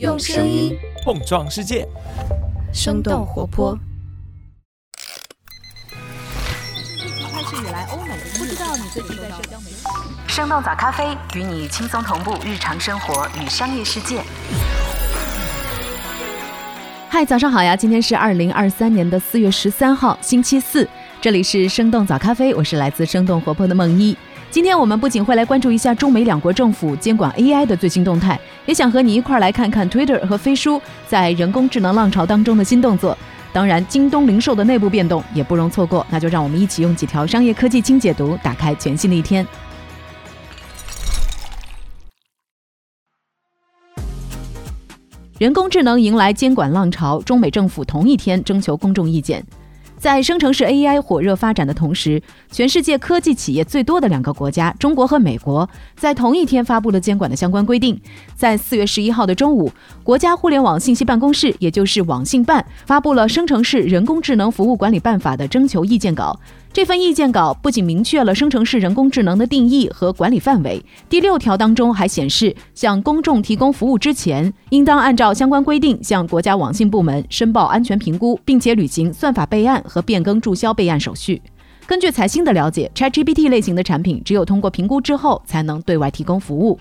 用声音碰撞世界，生动活泼。开始以来，欧美不知道你最近在社交媒体。生动早咖啡与你轻松同步日常生活与商业世界。嗨，早上好呀！今天是二零二三年的四月十三号，星期四。这里是生动早咖啡，我是来自生动活泼的梦一。今天我们不仅会来关注一下中美两国政府监管 AI 的最新动态，也想和你一块来看看 Twitter 和飞书在人工智能浪潮当中的新动作。当然，京东零售的内部变动也不容错过。那就让我们一起用几条商业科技轻解读，打开全新的一天。人工智能迎来监管浪潮，中美政府同一天征求公众意见。在生成式 AI 火热发展的同时，全世界科技企业最多的两个国家——中国和美国，在同一天发布了监管的相关规定。在四月十一号的中午，国家互联网信息办公室，也就是网信办，发布了《生成式人工智能服务管理办法》的征求意见稿。这份意见稿不仅明确了生成式人工智能的定义和管理范围，第六条当中还显示，向公众提供服务之前，应当按照相关规定向国家网信部门申报安全评估，并且履行算法备案和变更注销备案手续。根据财新的了解，ChatGPT 类型的产品只有通过评估之后，才能对外提供服务。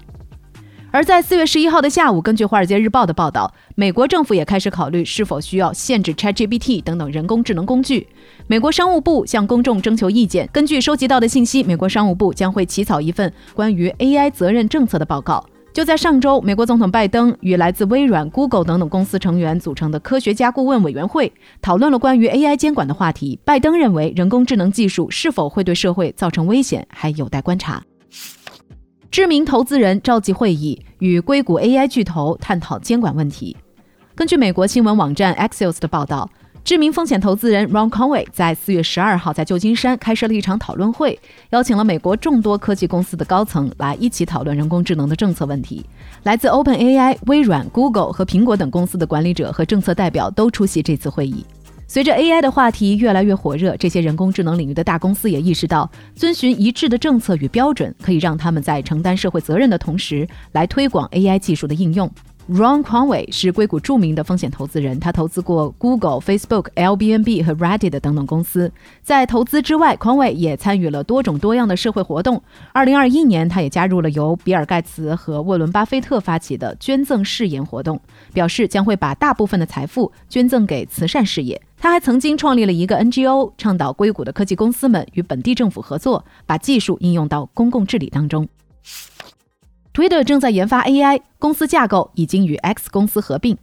而在四月十一号的下午，根据《华尔街日报》的报道，美国政府也开始考虑是否需要限制 ChatGPT 等等人工智能工具。美国商务部向公众征求意见。根据收集到的信息，美国商务部将会起草一份关于 AI 责任政策的报告。就在上周，美国总统拜登与来自微软、Google 等等公司成员组成的科学家顾问委员会讨论了关于 AI 监管的话题。拜登认为，人工智能技术是否会对社会造成危险，还有待观察。知名投资人召集会议，与硅谷 AI 巨头探讨监管问题。根据美国新闻网站 Axios 的报道，知名风险投资人 Ron Conway 在四月十二号在旧金山开设了一场讨论会，邀请了美国众多科技公司的高层来一起讨论人工智能的政策问题。来自 OpenAI、微软、Google 和苹果等公司的管理者和政策代表都出席这次会议。随着 AI 的话题越来越火热，这些人工智能领域的大公司也意识到，遵循一致的政策与标准，可以让他们在承担社会责任的同时，来推广 AI 技术的应用。Ron Conway 是硅谷著名的风险投资人，他投资过 Google、Facebook、Airbnb 和 Reddit 等等公司。在投资之外，Conway 也参与了多种多样的社会活动。二零二一年，他也加入了由比尔·盖茨和沃伦·巴菲特发起的捐赠誓言活动，表示将会把大部分的财富捐赠给慈善事业。他还曾经创立了一个 NGO，倡导硅谷的科技公司们与本地政府合作，把技术应用到公共治理当中。Twitter 正在研发 AI，公司架构已经与 X 公司合并。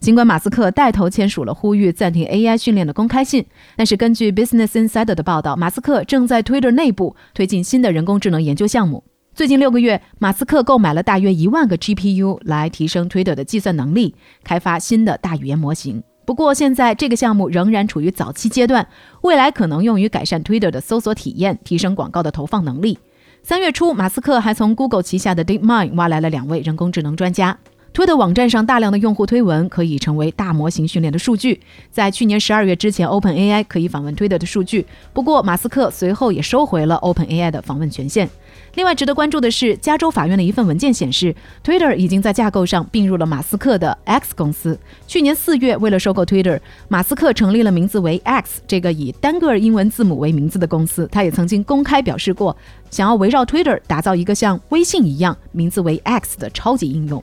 尽管马斯克带头签署了呼吁暂停 AI 训练的公开信，但是根据 Business Insider 的报道，马斯克正在 Twitter 内部推进新的人工智能研究项目。最近六个月，马斯克购买了大约一万个 GPU 来提升 Twitter 的计算能力，开发新的大语言模型。不过，现在这个项目仍然处于早期阶段，未来可能用于改善 Twitter 的搜索体验，提升广告的投放能力。三月初，马斯克还从 Google 旗下的 DeepMind 挖来了两位人工智能专家。推特网站上大量的用户推文可以成为大模型训练的数据。在去年十二月之前，OpenAI 可以访问推特的数据，不过马斯克随后也收回了 OpenAI 的访问权限。另外值得关注的是，加州法院的一份文件显示，Twitter 已经在架构上并入了马斯克的 X 公司。去年四月，为了收购 Twitter，马斯克成立了名字为 X 这个以单个英文字母为名字的公司。他也曾经公开表示过，想要围绕 Twitter 打造一个像微信一样名字为 X 的超级应用。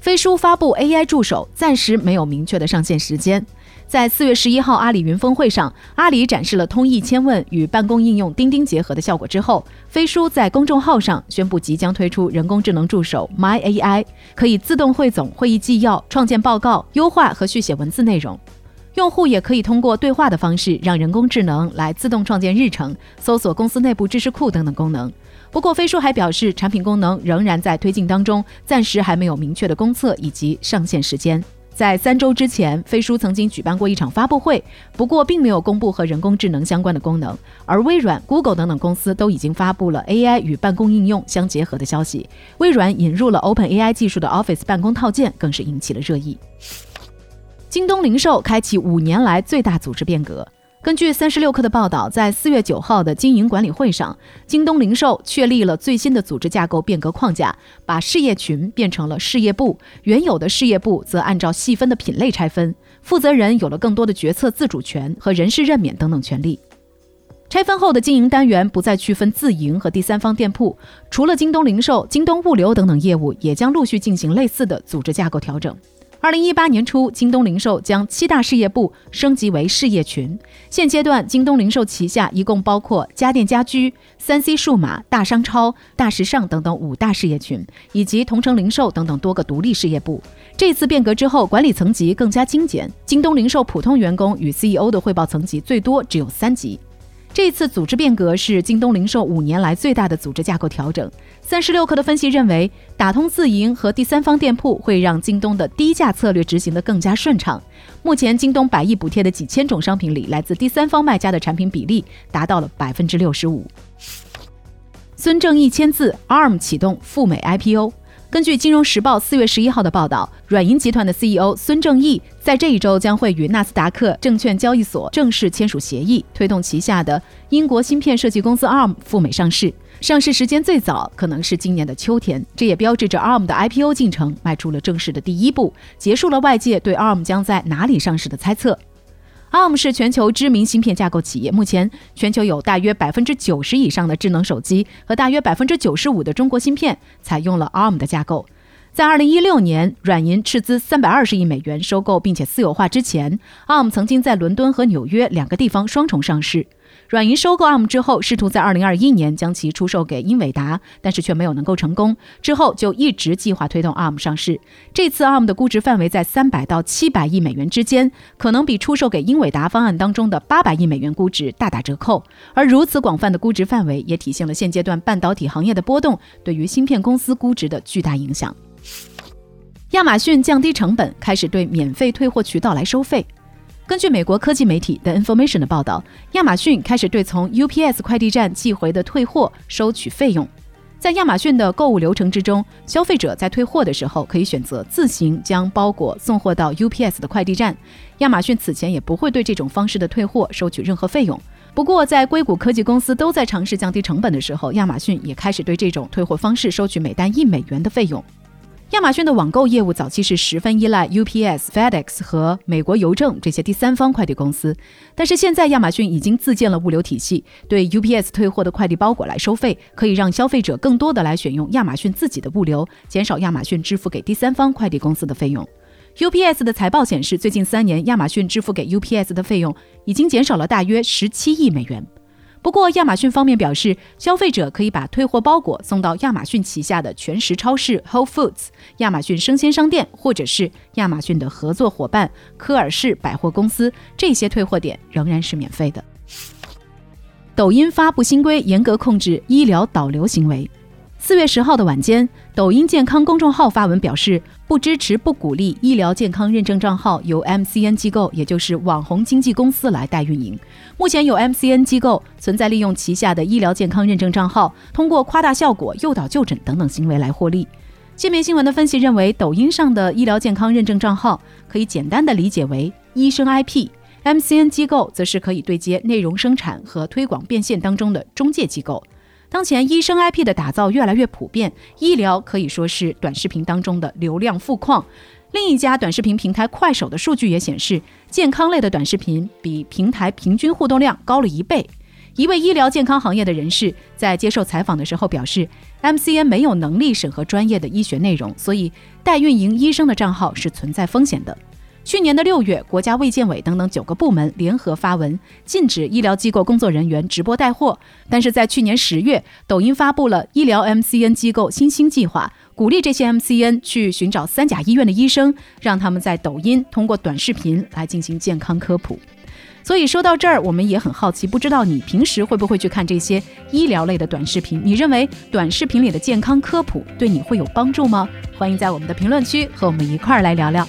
飞书发布 AI 助手，暂时没有明确的上线时间。在四月十一号阿里云峰会上，阿里展示了通义千问与办公应用钉钉结合的效果之后，飞书在公众号上宣布即将推出人工智能助手 My AI，可以自动汇总会议纪要、创建报告、优化和续写文字内容。用户也可以通过对话的方式，让人工智能来自动创建日程、搜索公司内部知识库等等功能。不过，飞书还表示，产品功能仍然在推进当中，暂时还没有明确的公测以及上线时间。在三周之前，飞书曾经举办过一场发布会，不过并没有公布和人工智能相关的功能。而微软、Google 等等公司都已经发布了 AI 与办公应用相结合的消息。微软引入了 OpenAI 技术的 Office 办公套件，更是引起了热议。京东零售开启五年来最大组织变革。根据三十六氪的报道，在四月九号的经营管理会上，京东零售确立了最新的组织架构变革框架，把事业群变成了事业部，原有的事业部则按照细分的品类拆分，负责人有了更多的决策自主权和人事任免等等权利。拆分后的经营单元不再区分自营和第三方店铺，除了京东零售、京东物流等等业务，也将陆续进行类似的组织架构调整。二零一八年初，京东零售将七大事业部升级为事业群。现阶段，京东零售旗下一共包括家电家居、三 C 数码、大商超、大时尚等等五大事业群，以及同城零售等等多个独立事业部。这次变革之后，管理层级更加精简，京东零售普通员工与 CEO 的汇报层级最多只有三级。这次组织变革是京东零售五年来最大的组织架构调整。三十六氪的分析认为，打通自营和第三方店铺会让京东的低价策略执行得更加顺畅。目前，京东百亿补贴的几千种商品里，来自第三方卖家的产品比例达到了百分之六十五。孙正义签字，ARM 启动赴美 IPO。根据《金融时报》四月十一号的报道，软银集团的 CEO 孙正义在这一周将会与纳斯达克证券交易所正式签署协议，推动旗下的英国芯片设计公司 ARM 赴美上市。上市时间最早可能是今年的秋天，这也标志着 ARM 的 IPO 进程迈出了正式的第一步，结束了外界对 ARM 将在哪里上市的猜测。ARM 是全球知名芯片架构企业，目前全球有大约百分之九十以上的智能手机和大约百分之九十五的中国芯片采用了 ARM 的架构。在二零一六年，软银斥资三百二十亿美元收购并且私有化之前，ARM 曾经在伦敦和纽约两个地方双重上市。软银收购 ARM 之后，试图在二零二一年将其出售给英伟达，但是却没有能够成功。之后就一直计划推动 ARM 上市。这次 ARM 的估值范围在三百到七百亿美元之间，可能比出售给英伟达方案当中的八百亿美元估值大打折扣。而如此广泛的估值范围，也体现了现阶段半导体行业的波动对于芯片公司估值的巨大影响。亚马逊降低成本，开始对免费退货渠道来收费。根据美国科技媒体 The Information 的报道，亚马逊开始对从 UPS 快递站寄回的退货收取费用。在亚马逊的购物流程之中，消费者在退货的时候可以选择自行将包裹送货到 UPS 的快递站。亚马逊此前也不会对这种方式的退货收取任何费用。不过，在硅谷科技公司都在尝试降低成本的时候，亚马逊也开始对这种退货方式收取每单一美元的费用。亚马逊的网购业务早期是十分依赖 UPS、FedEx 和美国邮政这些第三方快递公司，但是现在亚马逊已经自建了物流体系，对 UPS 退货的快递包裹来收费，可以让消费者更多的来选用亚马逊自己的物流，减少亚马逊支付给第三方快递公司的费用。UPS 的财报显示，最近三年亚马逊支付给 UPS 的费用已经减少了大约十七亿美元。不过，亚马逊方面表示，消费者可以把退货包裹送到亚马逊旗下的全食超市 Whole Foods、亚马逊生鲜商店，或者是亚马逊的合作伙伴科尔氏百货公司。这些退货点仍然是免费的。抖音发布新规，严格控制医疗导流行为。四月十号的晚间，抖音健康公众号发文表示，不支持、不鼓励医疗健康认证账号由 MCN 机构，也就是网红经纪公司来代运营。目前有 MCN 机构存在利用旗下的医疗健康认证账号，通过夸大效果、诱导就诊等等行为来获利。界面新闻的分析认为，抖音上的医疗健康认证账号可以简单的理解为医生 IP，MCN 机构则是可以对接内容生产和推广变现当中的中介机构。当前医生 IP 的打造越来越普遍，医疗可以说是短视频当中的流量富矿。另一家短视频平台快手的数据也显示，健康类的短视频比平台平均互动量高了一倍。一位医疗健康行业的人士在接受采访的时候表示，MCN 没有能力审核专业的医学内容，所以代运营医生的账号是存在风险的。去年的六月，国家卫健委等等九个部门联合发文禁止医疗机构工作人员直播带货。但是在去年十月，抖音发布了医疗 MCN 机构新兴计划，鼓励这些 MCN 去寻找三甲医院的医生，让他们在抖音通过短视频来进行健康科普。所以说到这儿，我们也很好奇，不知道你平时会不会去看这些医疗类的短视频？你认为短视频里的健康科普对你会有帮助吗？欢迎在我们的评论区和我们一块儿来聊聊。